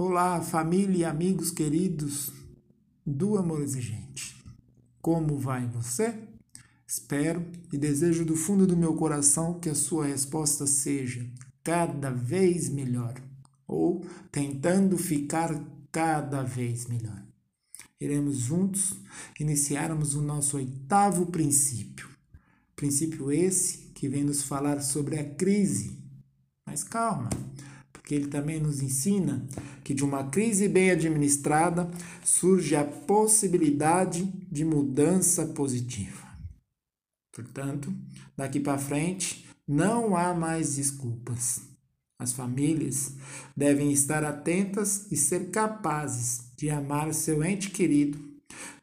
Olá, família e amigos queridos do Amor Exigente. Como vai você? Espero e desejo do fundo do meu coração que a sua resposta seja cada vez melhor ou tentando ficar cada vez melhor. Iremos juntos iniciarmos o nosso oitavo princípio. Princípio esse que vem nos falar sobre a crise. Mas calma, porque ele também nos ensina que de uma crise bem administrada surge a possibilidade de mudança positiva. Portanto, daqui para frente, não há mais desculpas. As famílias devem estar atentas e ser capazes de amar seu ente querido,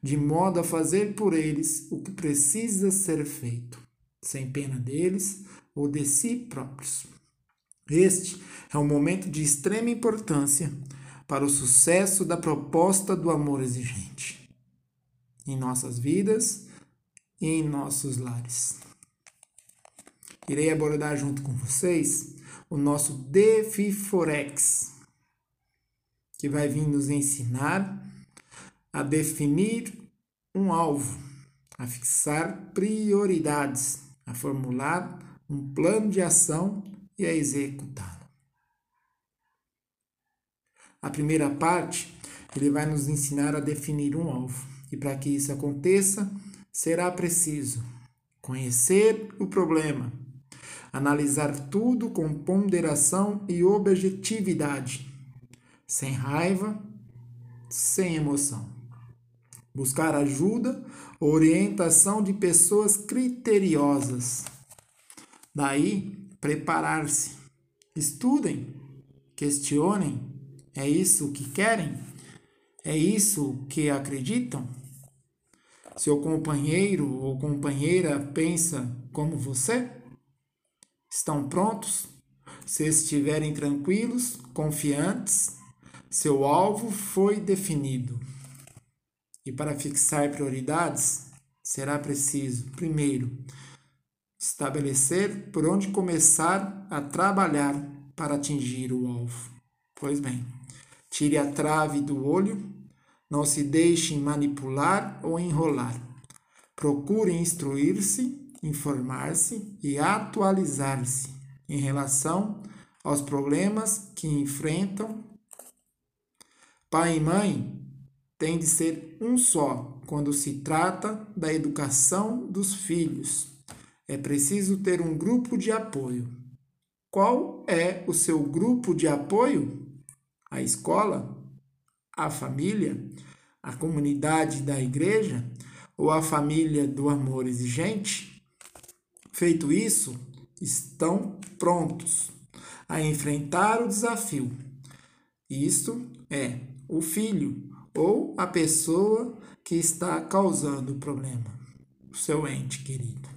de modo a fazer por eles o que precisa ser feito, sem pena deles ou de si próprios. Este é um momento de extrema importância para o sucesso da proposta do amor exigente em nossas vidas e em nossos lares. Irei abordar junto com vocês o nosso Defiforex, que vai vir nos ensinar a definir um alvo, a fixar prioridades, a formular um plano de ação e a executá-lo. A primeira parte, ele vai nos ensinar a definir um alvo. E para que isso aconteça, será preciso conhecer o problema, analisar tudo com ponderação e objetividade, sem raiva, sem emoção. Buscar ajuda, orientação de pessoas criteriosas. Daí, preparar-se. Estudem, questionem. É isso que querem? É isso que acreditam? Seu companheiro ou companheira pensa como você? Estão prontos? Se estiverem tranquilos, confiantes, seu alvo foi definido. E para fixar prioridades, será preciso, primeiro, estabelecer por onde começar a trabalhar para atingir o alvo. Pois bem, tire a trave do olho, não se deixe manipular ou enrolar. Procure instruir-se, informar-se e atualizar-se em relação aos problemas que enfrentam. Pai e mãe têm de ser um só quando se trata da educação dos filhos é preciso ter um grupo de apoio. Qual é o seu grupo de apoio? A escola? A família? A comunidade da igreja? Ou a família do amor exigente? Feito isso, estão prontos a enfrentar o desafio. Isto é o filho ou a pessoa que está causando o problema, o seu ente querido.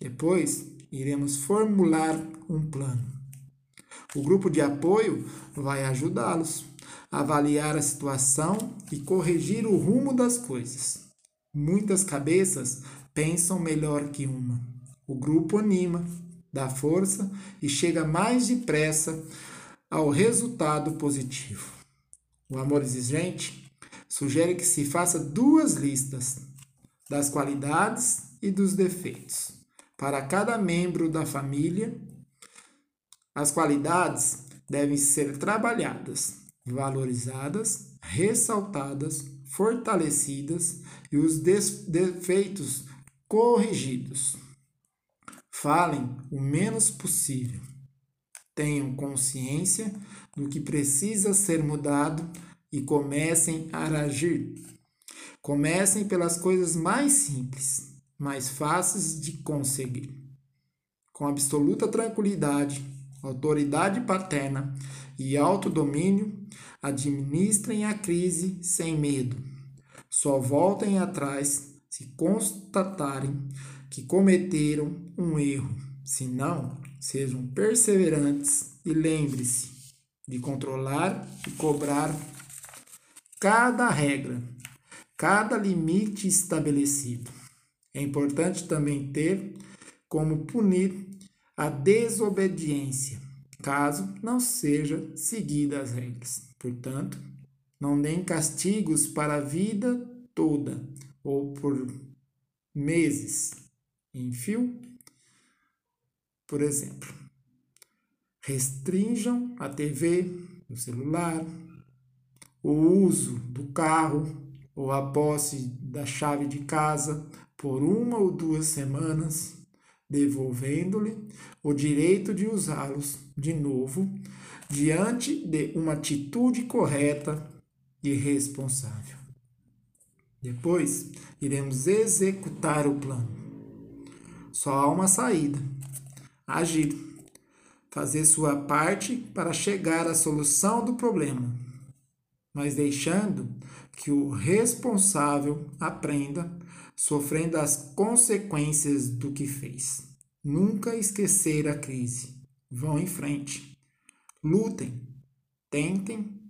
Depois, iremos formular um plano. O grupo de apoio vai ajudá-los a avaliar a situação e corrigir o rumo das coisas. Muitas cabeças pensam melhor que uma. O grupo anima, dá força e chega mais depressa ao resultado positivo. O amor exigente sugere que se faça duas listas das qualidades e dos defeitos para cada membro da família, as qualidades devem ser trabalhadas, valorizadas, ressaltadas, fortalecidas e os defeitos corrigidos. Falem o menos possível. Tenham consciência do que precisa ser mudado e comecem a agir. Comecem pelas coisas mais simples mais fáceis de conseguir. Com absoluta tranquilidade, autoridade paterna e autodomínio, administrem a crise sem medo. Só voltem atrás se constatarem que cometeram um erro. Se não, sejam perseverantes e lembre-se de controlar e cobrar cada regra, cada limite estabelecido. É importante também ter como punir a desobediência, caso não seja seguida as regras. Portanto, não deem castigos para a vida toda ou por meses em fio. Por exemplo, restringam a TV, o celular, o uso do carro ou a posse da chave de casa por uma ou duas semanas, devolvendo-lhe o direito de usá-los de novo diante de uma atitude correta e responsável. Depois, iremos executar o plano. Só há uma saída: agir, fazer sua parte para chegar à solução do problema, mas deixando que o responsável aprenda sofrendo as consequências do que fez. Nunca esquecer a crise. Vão em frente. Lutem. Tentem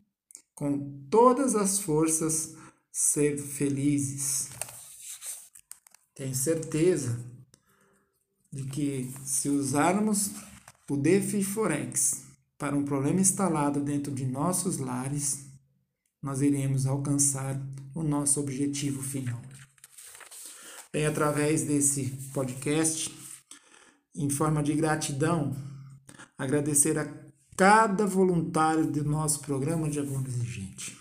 com todas as forças ser felizes. Tenho certeza de que se usarmos o DeFi Forex para um problema instalado dentro de nossos lares, nós iremos alcançar o nosso objetivo final. Bem, através desse podcast, em forma de gratidão, agradecer a cada voluntário do nosso programa de Amor Exigente.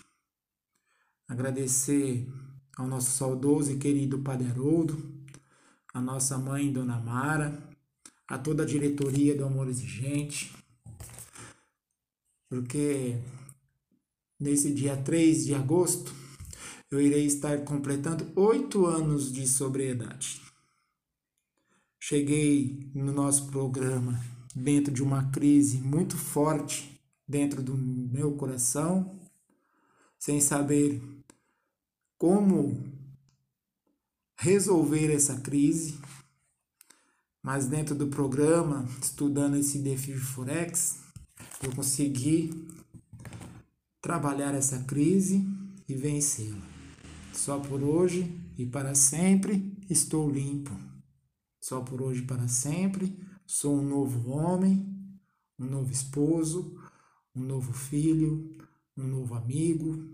Agradecer ao nosso saudoso e querido Padre Haroldo, a nossa mãe Dona Mara, a toda a diretoria do Amor Exigente, porque nesse dia 3 de agosto, eu irei estar completando oito anos de sobriedade. Cheguei no nosso programa dentro de uma crise muito forte dentro do meu coração, sem saber como resolver essa crise, mas dentro do programa, estudando esse DeFi Forex, eu consegui trabalhar essa crise e vencê-la. Só por hoje e para sempre estou limpo. Só por hoje e para sempre sou um novo homem, um novo esposo, um novo filho, um novo amigo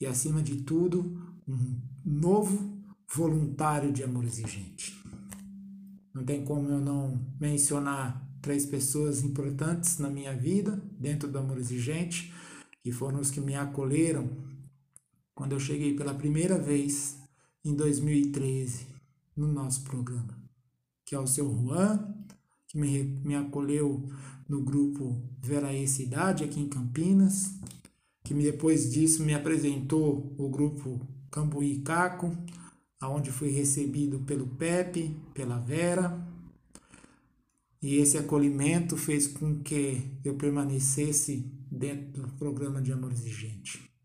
e, acima de tudo, um novo voluntário de amor exigente. Não tem como eu não mencionar três pessoas importantes na minha vida, dentro do amor exigente, que foram os que me acolheram quando eu cheguei pela primeira vez em 2013 no nosso programa, que é o seu Juan, que me, me acolheu no grupo Veraí Cidade aqui em Campinas, que depois disso me apresentou o grupo Cambuí Caco, aonde fui recebido pelo Pepe, pela Vera, e esse acolhimento fez com que eu permanecesse dentro do programa de Amor Exigente.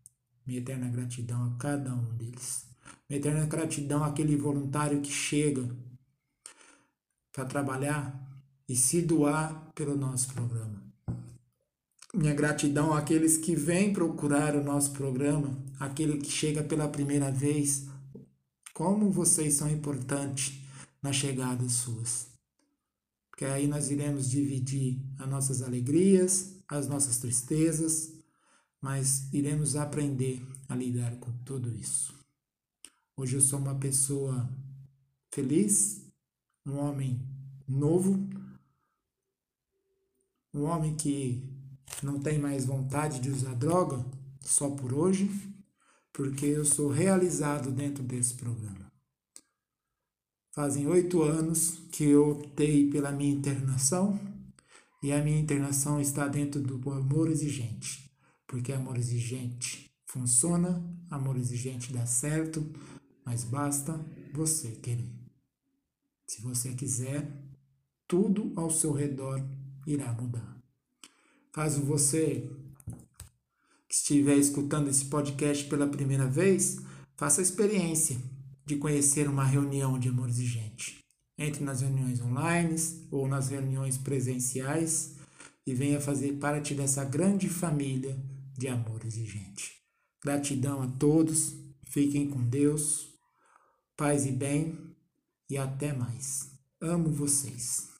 Minha eterna gratidão a cada um deles. Minha eterna gratidão àquele voluntário que chega para trabalhar e se doar pelo nosso programa. Minha gratidão àqueles que vêm procurar o nosso programa, aquele que chega pela primeira vez. Como vocês são importantes nas chegadas suas porque aí nós iremos dividir as nossas alegrias, as nossas tristezas, mas iremos aprender a lidar com tudo isso. Hoje eu sou uma pessoa feliz, um homem novo, um homem que não tem mais vontade de usar droga só por hoje, porque eu sou realizado dentro desse programa. Fazem oito anos que eu optei pela minha internação e a minha internação está dentro do amor exigente, porque amor exigente funciona, amor exigente dá certo, mas basta você querer. Se você quiser, tudo ao seu redor irá mudar. Caso você estiver escutando esse podcast pela primeira vez, faça a experiência de conhecer uma reunião de amor exigente. Entre nas reuniões online ou nas reuniões presenciais e venha fazer parte dessa grande família de amor exigente. Gratidão a todos, fiquem com Deus, paz e bem e até mais. Amo vocês.